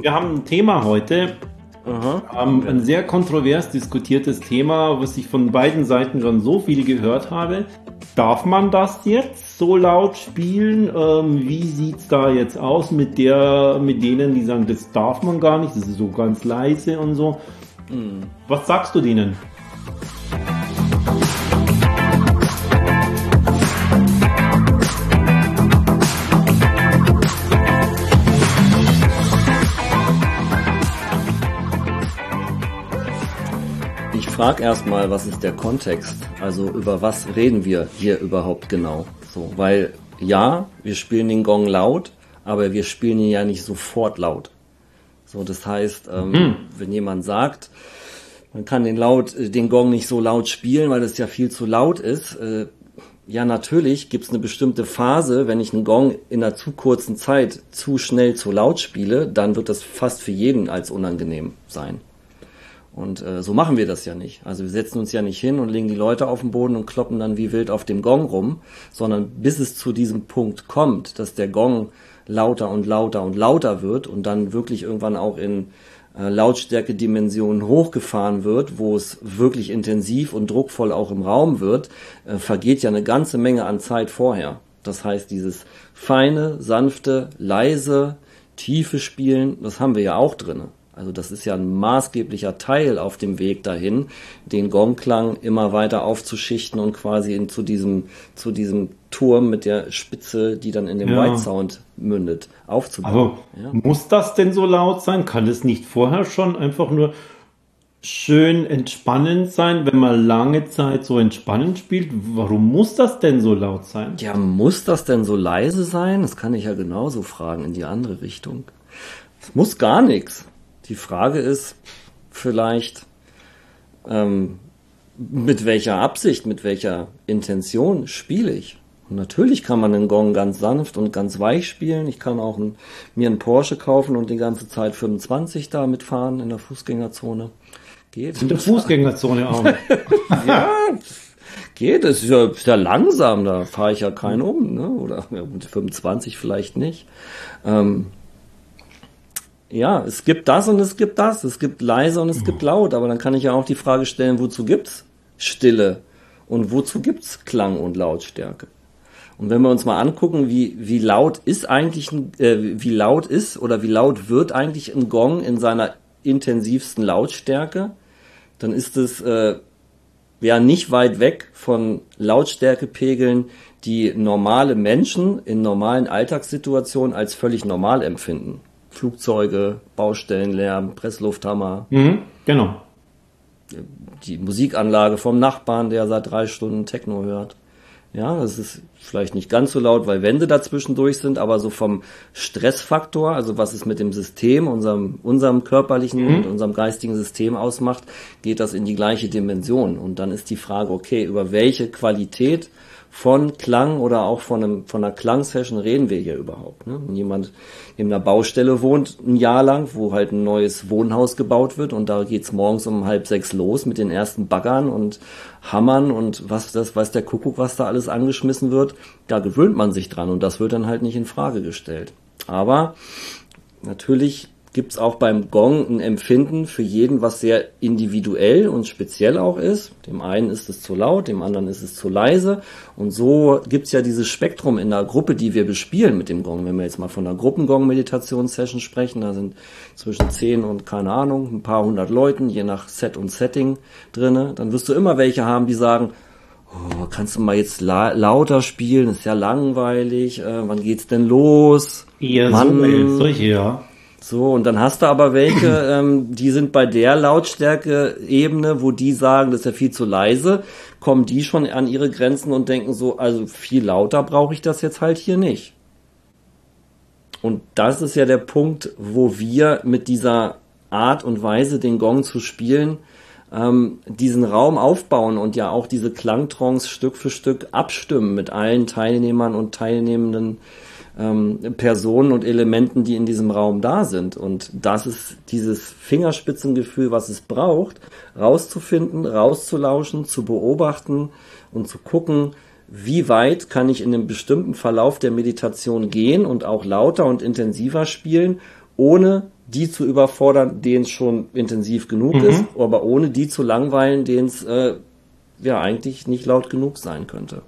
wir haben ein Thema heute. Ähm, ein sehr kontrovers diskutiertes Thema, was ich von beiden Seiten schon so viel gehört habe. Darf man das jetzt so laut spielen? Ähm, wie sieht's da jetzt aus mit der, mit denen, die sagen, das darf man gar nicht, das ist so ganz leise und so? Mhm. Was sagst du denen? Frag erstmal, was ist der Kontext? Also über was reden wir hier überhaupt genau? So, weil ja, wir spielen den Gong laut, aber wir spielen ihn ja nicht sofort laut. So, das heißt, ähm, mhm. wenn jemand sagt, man kann den laut, äh, den Gong nicht so laut spielen, weil es ja viel zu laut ist. Äh, ja, natürlich gibt es eine bestimmte Phase, wenn ich einen Gong in einer zu kurzen Zeit zu schnell zu laut spiele, dann wird das fast für jeden als unangenehm sein. Und äh, so machen wir das ja nicht. Also wir setzen uns ja nicht hin und legen die Leute auf den Boden und kloppen dann wie wild auf dem Gong rum, sondern bis es zu diesem Punkt kommt, dass der Gong lauter und lauter und lauter wird und dann wirklich irgendwann auch in äh, Lautstärke-Dimensionen hochgefahren wird, wo es wirklich intensiv und druckvoll auch im Raum wird, äh, vergeht ja eine ganze Menge an Zeit vorher. Das heißt, dieses feine, sanfte, leise, tiefe Spielen, das haben wir ja auch drinnen. Also das ist ja ein maßgeblicher Teil auf dem Weg dahin, den Gongklang immer weiter aufzuschichten und quasi in, zu diesem zu diesem Turm mit der Spitze, die dann in dem ja. White Sound mündet, aufzubauen. Aber ja. muss das denn so laut sein? Kann es nicht vorher schon einfach nur schön entspannend sein, wenn man lange Zeit so entspannend spielt? Warum muss das denn so laut sein? Ja, muss das denn so leise sein? Das kann ich ja genauso fragen in die andere Richtung. Es muss gar nichts. Die Frage ist vielleicht, ähm, mit welcher Absicht, mit welcher Intention spiele ich? Und natürlich kann man den Gong ganz sanft und ganz weich spielen. Ich kann auch ein, mir einen Porsche kaufen und die ganze Zeit 25 da mitfahren in der Fußgängerzone. Geht. In der Fußgängerzone auch. ja, geht. Das ist ja, ist ja langsam, da fahre ich ja keinen um, ne? Oder ja, mit 25 vielleicht nicht. Ähm, ja, es gibt das und es gibt das. Es gibt leise und es gibt laut. Aber dann kann ich ja auch die Frage stellen, wozu gibt's Stille? Und wozu gibt's Klang und Lautstärke? Und wenn wir uns mal angucken, wie, wie laut ist eigentlich, ein, äh, wie laut ist oder wie laut wird eigentlich ein Gong in seiner intensivsten Lautstärke, dann ist es äh, ja nicht weit weg von Lautstärkepegeln, die normale Menschen in normalen Alltagssituationen als völlig normal empfinden. Flugzeuge, Baustellenlärm, Presslufthammer. Mhm, genau. Die Musikanlage vom Nachbarn, der seit drei Stunden Techno hört. Ja, das ist vielleicht nicht ganz so laut, weil Wände dazwischen durch sind, aber so vom Stressfaktor, also was es mit dem System, unserem, unserem körperlichen mhm. und unserem geistigen System ausmacht, geht das in die gleiche Dimension. Und dann ist die Frage, okay, über welche Qualität von Klang oder auch von, einem, von einer Klangsession reden wir hier überhaupt? Ne? Wenn jemand in einer Baustelle wohnt, ein Jahr lang, wo halt ein neues Wohnhaus gebaut wird und da geht's morgens um halb sechs los mit den ersten Baggern und Hammern und was das weiß der Kuckuck, was da alles angeschmissen wird, da gewöhnt man sich dran und das wird dann halt nicht in Frage gestellt. Aber natürlich gibt es auch beim Gong ein Empfinden für jeden, was sehr individuell und speziell auch ist. Dem einen ist es zu laut, dem anderen ist es zu leise. Und so gibt es ja dieses Spektrum in der Gruppe, die wir bespielen mit dem Gong. Wenn wir jetzt mal von einer Gruppengong-Meditationssession sprechen, da sind zwischen zehn und keine Ahnung, ein paar hundert Leuten, je nach Set und Setting drinne. Dann wirst du immer welche haben, die sagen, oh, kannst du mal jetzt la lauter spielen, ist ja langweilig, äh, wann geht's denn los? Eher Mann, so, solche, ja. So, und dann hast du aber welche, ähm, die sind bei der Lautstärke-Ebene, wo die sagen, das ist ja viel zu leise, kommen die schon an ihre Grenzen und denken so, also viel lauter brauche ich das jetzt halt hier nicht. Und das ist ja der Punkt, wo wir mit dieser Art und Weise, den Gong zu spielen, ähm, diesen Raum aufbauen und ja auch diese Klangtrons Stück für Stück abstimmen mit allen Teilnehmern und Teilnehmenden ähm, Personen und Elementen, die in diesem Raum da sind. Und das ist dieses Fingerspitzengefühl, was es braucht, rauszufinden, rauszulauschen, zu beobachten und zu gucken, wie weit kann ich in einem bestimmten Verlauf der Meditation gehen und auch lauter und intensiver spielen, ohne die zu überfordern, denen es schon intensiv genug mhm. ist, aber ohne die zu langweilen, denen es äh, ja eigentlich nicht laut genug sein könnte.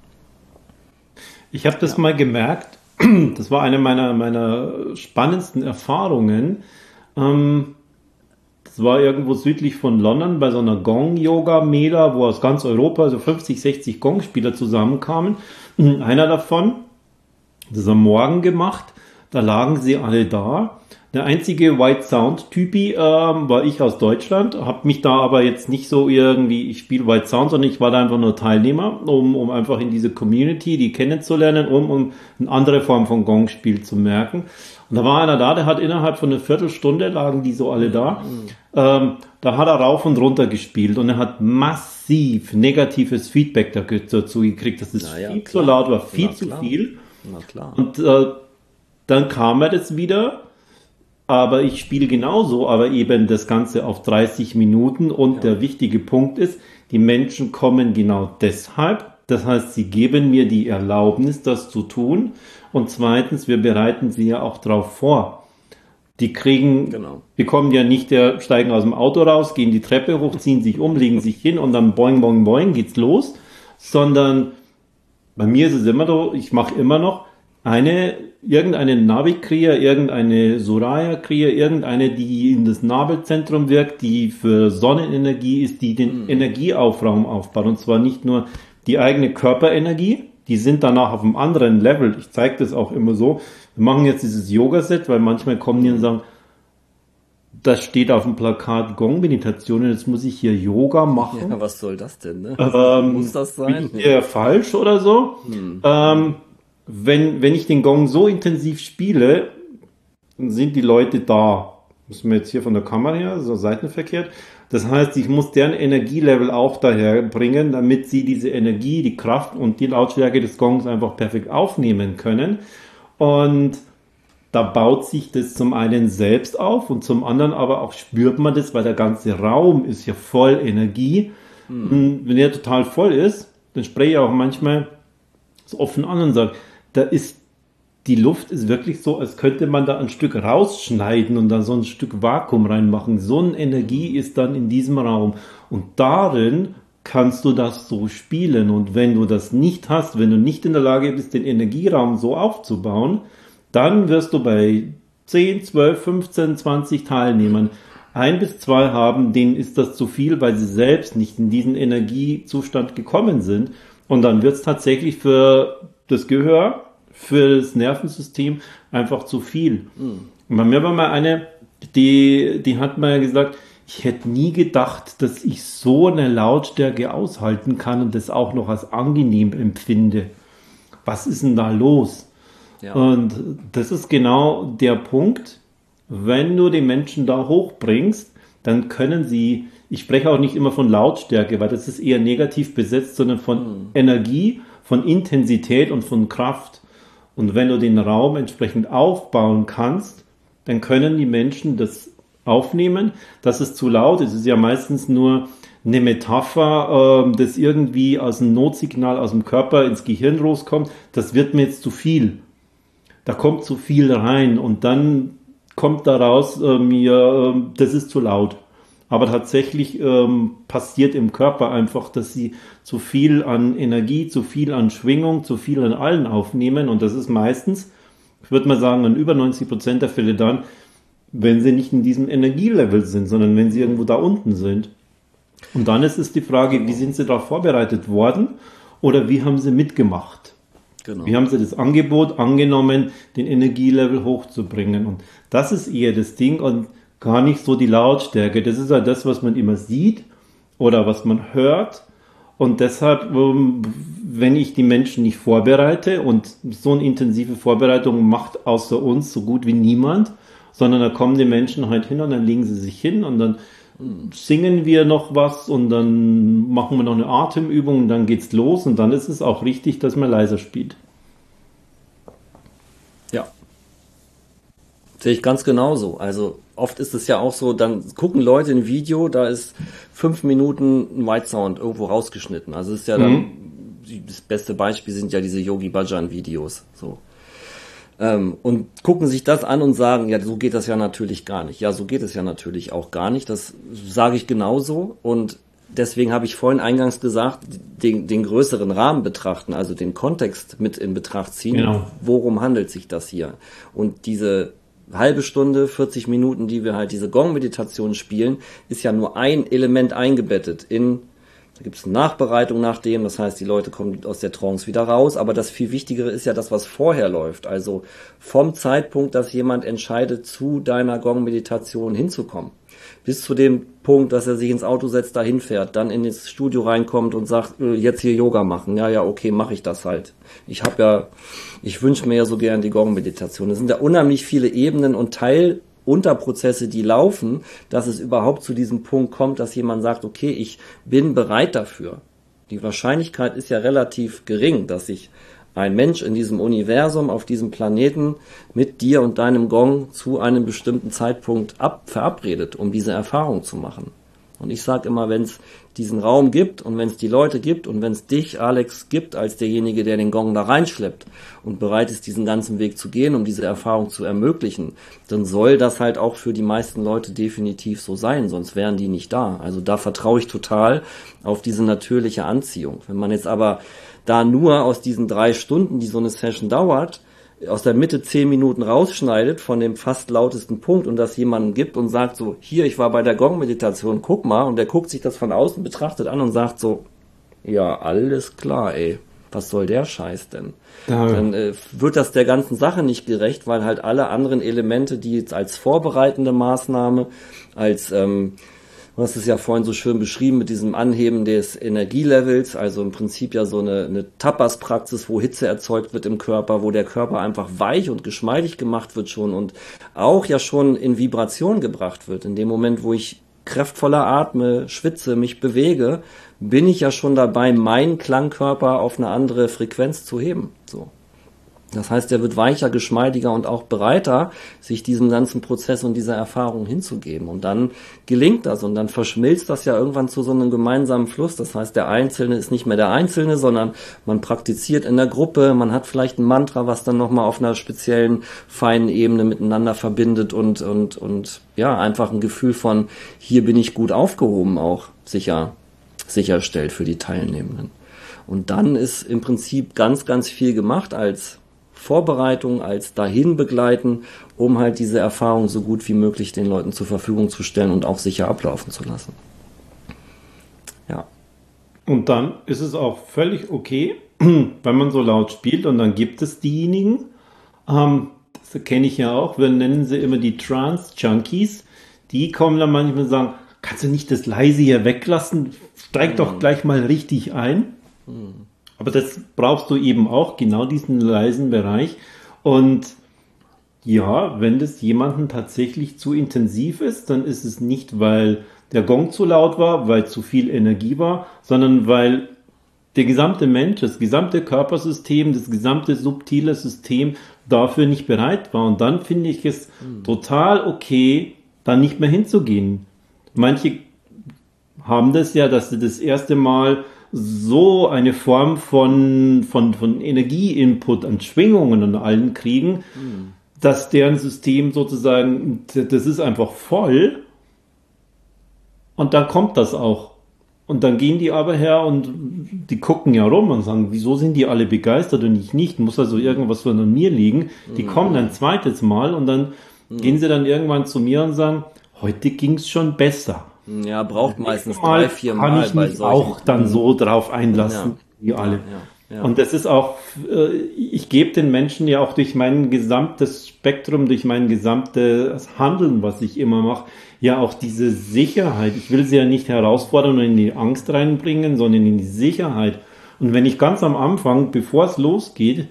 Ich habe das ja. mal gemerkt, das war eine meiner, meiner spannendsten Erfahrungen. Ähm, das war irgendwo südlich von London bei so einer Gong-Yoga-Mela, wo aus ganz Europa so 50, 60 Gong-Spieler zusammenkamen. Einer davon, das am Morgen gemacht, da lagen sie alle da der einzige White Sound Typi ähm, war ich aus Deutschland, habe mich da aber jetzt nicht so irgendwie, ich spiele White Sound, sondern ich war da einfach nur Teilnehmer, um, um einfach in diese Community, die kennenzulernen, um, um eine andere Form von Gong-Spiel zu merken. Und da war einer da, der hat innerhalb von einer Viertelstunde, lagen die so alle da, mhm. ähm, da hat er rauf und runter gespielt und er hat massiv negatives Feedback dazu gekriegt, dass es naja, viel klar. zu laut war, viel Na, zu klar. viel. Na, klar. Und äh, dann kam er das wieder aber ich spiele genauso, aber eben das Ganze auf 30 Minuten und ja. der wichtige Punkt ist, die Menschen kommen genau deshalb. Das heißt, sie geben mir die Erlaubnis, das zu tun. Und zweitens, wir bereiten sie ja auch darauf vor. Die kriegen, genau. die kommen ja nicht, der steigen aus dem Auto raus, gehen die Treppe hoch, ziehen sich um, legen sich hin und dann boing, boing, boing geht's los, sondern bei mir ist es immer so, ich mache immer noch eine, irgendeine Navi-Kria, irgendeine Soraya-Kria, irgendeine, die in das Nabelzentrum wirkt, die für Sonnenenergie ist, die den mhm. Energieaufraum aufbaut. Und zwar nicht nur die eigene Körperenergie, die sind danach auf einem anderen Level. Ich zeige das auch immer so. Wir machen jetzt dieses Yoga-Set, weil manchmal kommen die und sagen, das steht auf dem Plakat Gong-Meditation und jetzt muss ich hier Yoga machen. Ja, was soll das denn? Ne? Ähm, muss das sein? Bin ich eher falsch oder so? Hm. Ähm, wenn, wenn ich den Gong so intensiv spiele, dann sind die Leute da. Müssen wir jetzt hier von der Kamera her, so seitenverkehrt. Das heißt, ich muss deren Energielevel auch daher bringen, damit sie diese Energie, die Kraft und die Lautstärke des Gongs einfach perfekt aufnehmen können. Und da baut sich das zum einen selbst auf und zum anderen aber auch spürt man das, weil der ganze Raum ist ja voll Energie. Mhm. Wenn er total voll ist, dann spreche ich auch manchmal so offen an und sage, da ist die Luft ist wirklich so, als könnte man da ein Stück rausschneiden und da so ein Stück Vakuum reinmachen. So eine Energie ist dann in diesem Raum. Und darin kannst du das so spielen. Und wenn du das nicht hast, wenn du nicht in der Lage bist, den Energieraum so aufzubauen, dann wirst du bei 10, 12, 15, 20 Teilnehmern ein bis zwei haben, denen ist das zu viel, weil sie selbst nicht in diesen Energiezustand gekommen sind. Und dann wird es tatsächlich für das Gehör für das Nervensystem einfach zu viel. Mhm. Und bei mir war mal eine, die, die hat mal gesagt, ich hätte nie gedacht, dass ich so eine Lautstärke aushalten kann und das auch noch als angenehm empfinde. Was ist denn da los? Ja. Und das ist genau der Punkt. Wenn du die Menschen da hochbringst, dann können sie, ich spreche auch nicht immer von Lautstärke, weil das ist eher negativ besetzt, sondern von mhm. Energie von Intensität und von Kraft. Und wenn du den Raum entsprechend aufbauen kannst, dann können die Menschen das aufnehmen, dass es zu laut ist. Es ist ja meistens nur eine Metapher, äh, das irgendwie aus einem Notsignal aus dem Körper ins Gehirn rauskommt. Das wird mir jetzt zu viel. Da kommt zu viel rein und dann kommt daraus äh, mir, äh, das ist zu laut. Aber tatsächlich ähm, passiert im Körper einfach, dass sie zu viel an Energie, zu viel an Schwingung, zu viel an allen aufnehmen. Und das ist meistens, ich würde mal sagen, in über 90 Prozent der Fälle dann, wenn sie nicht in diesem Energielevel sind, sondern wenn sie irgendwo da unten sind. Und dann ist es die Frage, wie sind sie darauf vorbereitet worden oder wie haben sie mitgemacht? Genau. Wie haben sie das Angebot angenommen, den Energielevel hochzubringen? Und das ist eher das Ding. Und gar nicht so die Lautstärke. Das ist halt das, was man immer sieht oder was man hört. Und deshalb, ähm, wenn ich die Menschen nicht vorbereite und so eine intensive Vorbereitung macht außer uns so gut wie niemand, sondern da kommen die Menschen halt hin und dann legen sie sich hin und dann singen wir noch was und dann machen wir noch eine Atemübung und dann geht's los und dann ist es auch richtig, dass man leiser spielt. Ja. Sehe ich ganz genauso. Also oft ist es ja auch so, dann gucken Leute ein Video, da ist fünf Minuten ein White Sound irgendwo rausgeschnitten. Also es ist ja dann, mhm. das beste Beispiel sind ja diese Yogi Bhajan Videos, so. Ähm, und gucken sich das an und sagen, ja, so geht das ja natürlich gar nicht. Ja, so geht es ja natürlich auch gar nicht. Das sage ich genauso. Und deswegen habe ich vorhin eingangs gesagt, den, den größeren Rahmen betrachten, also den Kontext mit in Betracht ziehen. Genau. Worum handelt sich das hier? Und diese halbe Stunde, 40 Minuten, die wir halt diese Gong-Meditation spielen, ist ja nur ein Element eingebettet in da gibt es eine Nachbereitung nach dem, das heißt, die Leute kommen aus der Trance wieder raus, aber das viel Wichtigere ist ja das, was vorher läuft. Also vom Zeitpunkt, dass jemand entscheidet, zu deiner Gong-Meditation hinzukommen, bis zu dem Punkt, dass er sich ins Auto setzt, dahin fährt, dann in das Studio reinkommt und sagt, äh, jetzt hier Yoga machen. Ja, ja, okay, mache ich das halt. Ich habe ja, ich wünsche mir ja so gern die Gong-Meditation. Es sind ja unheimlich viele Ebenen und Teil Unterprozesse, die laufen, dass es überhaupt zu diesem Punkt kommt, dass jemand sagt, okay, ich bin bereit dafür. Die Wahrscheinlichkeit ist ja relativ gering, dass sich ein Mensch in diesem Universum, auf diesem Planeten mit dir und deinem Gong zu einem bestimmten Zeitpunkt ab, verabredet, um diese Erfahrung zu machen. Und ich sage immer, wenn es diesen Raum gibt und wenn es die Leute gibt und wenn es dich, Alex, gibt als derjenige, der den Gong da reinschleppt und bereit ist, diesen ganzen Weg zu gehen, um diese Erfahrung zu ermöglichen, dann soll das halt auch für die meisten Leute definitiv so sein, sonst wären die nicht da. Also da vertraue ich total auf diese natürliche Anziehung. Wenn man jetzt aber da nur aus diesen drei Stunden, die so eine Session dauert, aus der Mitte zehn Minuten rausschneidet von dem fast lautesten Punkt und das jemandem gibt und sagt so, hier, ich war bei der Gong-Meditation, guck mal, und der guckt sich das von außen betrachtet an und sagt so, ja, alles klar, ey, was soll der Scheiß denn? Ja. Dann äh, wird das der ganzen Sache nicht gerecht, weil halt alle anderen Elemente, die jetzt als vorbereitende Maßnahme, als ähm, Du hast es ja vorhin so schön beschrieben mit diesem Anheben des Energielevels, also im Prinzip ja so eine, eine Tapas-Praxis, wo Hitze erzeugt wird im Körper, wo der Körper einfach weich und geschmeidig gemacht wird schon und auch ja schon in Vibration gebracht wird. In dem Moment, wo ich kraftvoller atme, schwitze, mich bewege, bin ich ja schon dabei, meinen Klangkörper auf eine andere Frequenz zu heben. Das heißt, er wird weicher, geschmeidiger und auch bereiter, sich diesem ganzen Prozess und dieser Erfahrung hinzugeben. Und dann gelingt das und dann verschmilzt das ja irgendwann zu so einem gemeinsamen Fluss. Das heißt, der Einzelne ist nicht mehr der Einzelne, sondern man praktiziert in der Gruppe, man hat vielleicht ein Mantra, was dann nochmal auf einer speziellen, feinen Ebene miteinander verbindet und, und, und ja, einfach ein Gefühl von, hier bin ich gut aufgehoben auch sicher, sicherstellt für die Teilnehmenden. Und dann ist im Prinzip ganz, ganz viel gemacht als Vorbereitung, als dahin begleiten, um halt diese Erfahrung so gut wie möglich den Leuten zur Verfügung zu stellen und auch sicher ablaufen zu lassen. Ja. Und dann ist es auch völlig okay, wenn man so laut spielt und dann gibt es diejenigen, ähm, das kenne ich ja auch, wir nennen sie immer die Trance-Junkies, die kommen dann manchmal und sagen, kannst du nicht das leise hier weglassen? Steig mhm. doch gleich mal richtig ein. Mhm. Aber das brauchst du eben auch, genau diesen leisen Bereich. Und ja, wenn das jemanden tatsächlich zu intensiv ist, dann ist es nicht, weil der Gong zu laut war, weil zu viel Energie war, sondern weil der gesamte Mensch, das gesamte Körpersystem, das gesamte subtile System dafür nicht bereit war. Und dann finde ich es mhm. total okay, da nicht mehr hinzugehen. Manche haben das ja, dass sie das erste Mal so eine Form von, von, von Energieinput an Schwingungen und allen kriegen, mhm. dass deren System sozusagen, das ist einfach voll. Und dann kommt das auch. Und dann gehen die aber her und die gucken ja rum und sagen, wieso sind die alle begeistert und ich nicht? Muss also irgendwas von an mir liegen. Die mhm. kommen ein zweites Mal und dann mhm. gehen sie dann irgendwann zu mir und sagen, heute ging es schon besser. Ja, braucht meistens Mal drei, vier Mal. Kann ich mich auch dann so drauf einlassen, ja. wie alle. Ja, ja, Und das ist auch, äh, ich gebe den Menschen ja auch durch mein gesamtes Spektrum, durch mein gesamtes Handeln, was ich immer mache, ja auch diese Sicherheit. Ich will sie ja nicht herausfordern und in die Angst reinbringen, sondern in die Sicherheit. Und wenn ich ganz am Anfang, bevor es losgeht,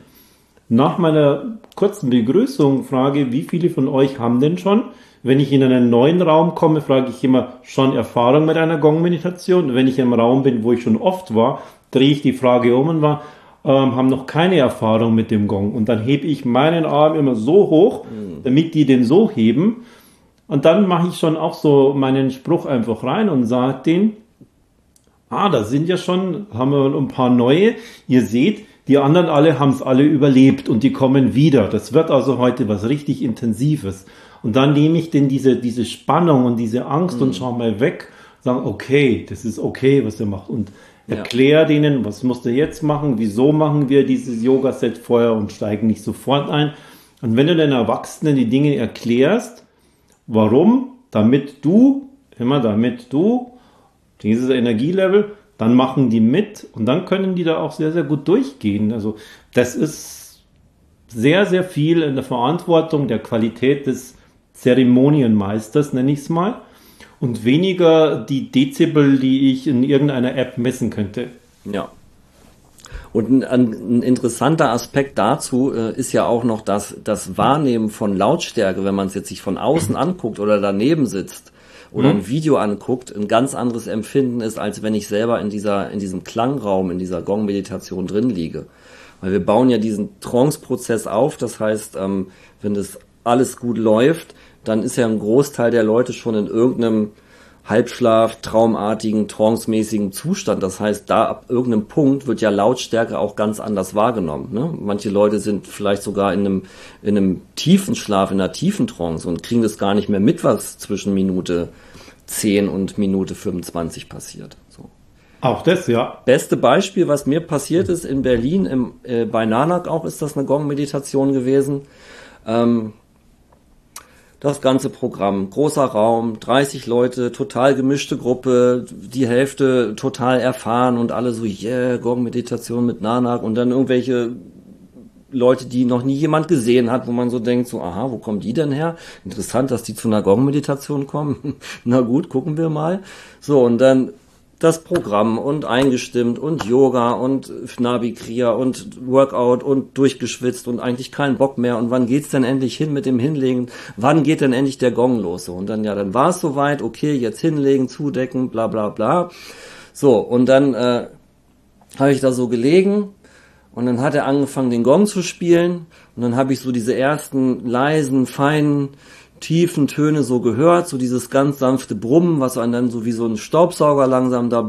nach meiner kurzen Begrüßung frage, wie viele von euch haben denn schon wenn ich in einen neuen Raum komme, frage ich immer schon Erfahrung mit einer Gong-Meditation. Wenn ich im Raum bin, wo ich schon oft war, drehe ich die Frage um und war, ähm, haben noch keine Erfahrung mit dem Gong. Und dann hebe ich meinen Arm immer so hoch, mhm. damit die den so heben. Und dann mache ich schon auch so meinen Spruch einfach rein und sage den, ah, da sind ja schon, haben wir ein paar neue. Ihr seht, Die anderen alle haben es alle überlebt und die kommen wieder. Das wird also heute was richtig Intensives. Und dann nehme ich denn diese, diese Spannung und diese Angst mhm. und schau mal weg, sagen, okay, das ist okay, was er macht. Und erklär ja. denen, was musst du jetzt machen, wieso machen wir dieses Yoga-Set vorher und steigen nicht sofort ein. Und wenn du den Erwachsenen die Dinge erklärst, warum, damit du, immer damit du dieses Energielevel dann machen die mit und dann können die da auch sehr, sehr gut durchgehen. Also das ist sehr, sehr viel in der Verantwortung der Qualität des Zeremonienmeisters, nenne ich es mal, und weniger die Dezibel, die ich in irgendeiner App messen könnte. Ja. Und ein, ein interessanter Aspekt dazu äh, ist ja auch noch, dass das Wahrnehmen von Lautstärke, wenn man es jetzt sich von außen anguckt oder daneben sitzt, oder mhm. ein Video anguckt, ein ganz anderes Empfinden ist, als wenn ich selber in dieser, in diesem Klangraum, in dieser Gong-Meditation drin liege. Weil wir bauen ja diesen Trance-Prozess auf, das heißt, ähm, wenn das alles gut läuft, dann ist ja ein Großteil der Leute schon in irgendeinem Halbschlaf, traumartigen, trancemäßigen Zustand. Das heißt, da ab irgendeinem Punkt wird ja Lautstärke auch ganz anders wahrgenommen. Ne? Manche Leute sind vielleicht sogar in einem, in einem tiefen Schlaf, in einer tiefen Trance und kriegen das gar nicht mehr mit, was zwischen Minute 10 und Minute 25 passiert. So. Auch das, ja. Beste Beispiel, was mir passiert ist in Berlin, im, äh, bei Nanak auch ist das eine Gong-Meditation gewesen. Ähm, das ganze Programm, großer Raum, 30 Leute, total gemischte Gruppe, die Hälfte total erfahren und alle so, yeah, Gong-Meditation mit Nanak und dann irgendwelche Leute, die noch nie jemand gesehen hat, wo man so denkt, so, aha, wo kommen die denn her? Interessant, dass die zu einer Gong-Meditation kommen. Na gut, gucken wir mal. So, und dann das Programm und eingestimmt und Yoga und Nabi und Workout und durchgeschwitzt und eigentlich keinen Bock mehr und wann geht's denn endlich hin mit dem Hinlegen? Wann geht denn endlich der Gong los? So, und dann, ja, dann war es soweit, okay, jetzt hinlegen, zudecken, bla bla bla. So, und dann äh, habe ich da so gelegen und dann hat er angefangen, den Gong zu spielen und dann habe ich so diese ersten leisen, feinen tiefen Töne so gehört, so dieses ganz sanfte Brummen, was einen dann so wie so ein Staubsauger langsam da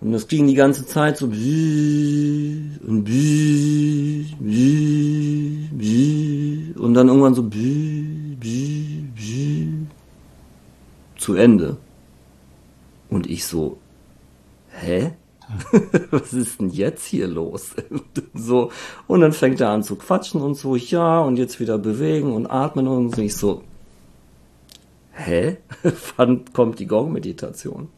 und das ging die ganze Zeit so und und dann irgendwann so zu Ende. Und ich so, hä? was ist denn jetzt hier los? so, und dann fängt er an zu quatschen und so, ja, und jetzt wieder bewegen und atmen und so. Ich so, hä? Wann kommt die Gong-Meditation?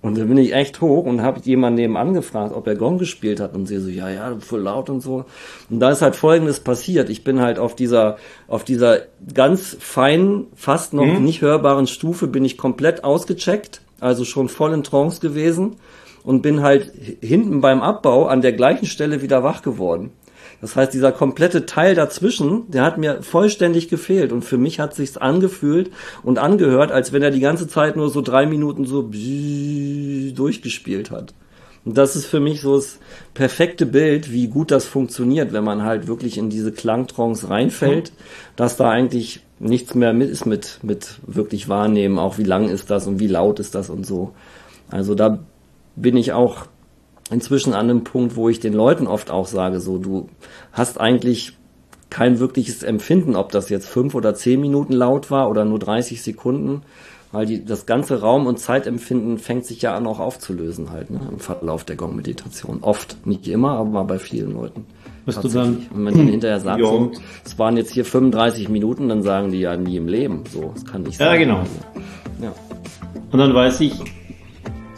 Und dann bin ich echt hoch und habe jemanden nebenan gefragt, ob er Gong gespielt hat und sie so, ja, ja, voll laut und so. Und da ist halt Folgendes passiert. Ich bin halt auf dieser, auf dieser ganz feinen, fast noch mhm. nicht hörbaren Stufe bin ich komplett ausgecheckt, also schon voll in Trance gewesen und bin halt hinten beim Abbau an der gleichen Stelle wieder wach geworden. Das heißt, dieser komplette Teil dazwischen, der hat mir vollständig gefehlt. Und für mich hat sich's angefühlt und angehört, als wenn er die ganze Zeit nur so drei Minuten so durchgespielt hat. Und das ist für mich so das perfekte Bild, wie gut das funktioniert, wenn man halt wirklich in diese Klangtrance reinfällt, dass da eigentlich nichts mehr mit ist mit, mit wirklich wahrnehmen, auch wie lang ist das und wie laut ist das und so. Also da bin ich auch inzwischen an einem Punkt, wo ich den Leuten oft auch sage, so, du hast eigentlich kein wirkliches Empfinden, ob das jetzt fünf oder zehn Minuten laut war oder nur 30 Sekunden, weil die, das ganze Raum- und Zeitempfinden fängt sich ja an auch aufzulösen halt, ne, im Verlauf der Gong-Meditation. Oft, nicht immer, aber mal bei vielen Leuten. Bist du dann, wenn man hinterher sagt, so, es waren jetzt hier 35 Minuten, dann sagen die ja nie im Leben. So, das kann nicht sein. Ja, genau. Ja. Und dann weiß ich,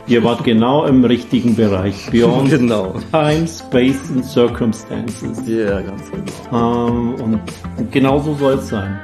Ihr wart genau im richtigen Bereich. Beyond genau. Time, Space and Circumstances. Ja, ganz genau. Ähm, und genau so soll es sein.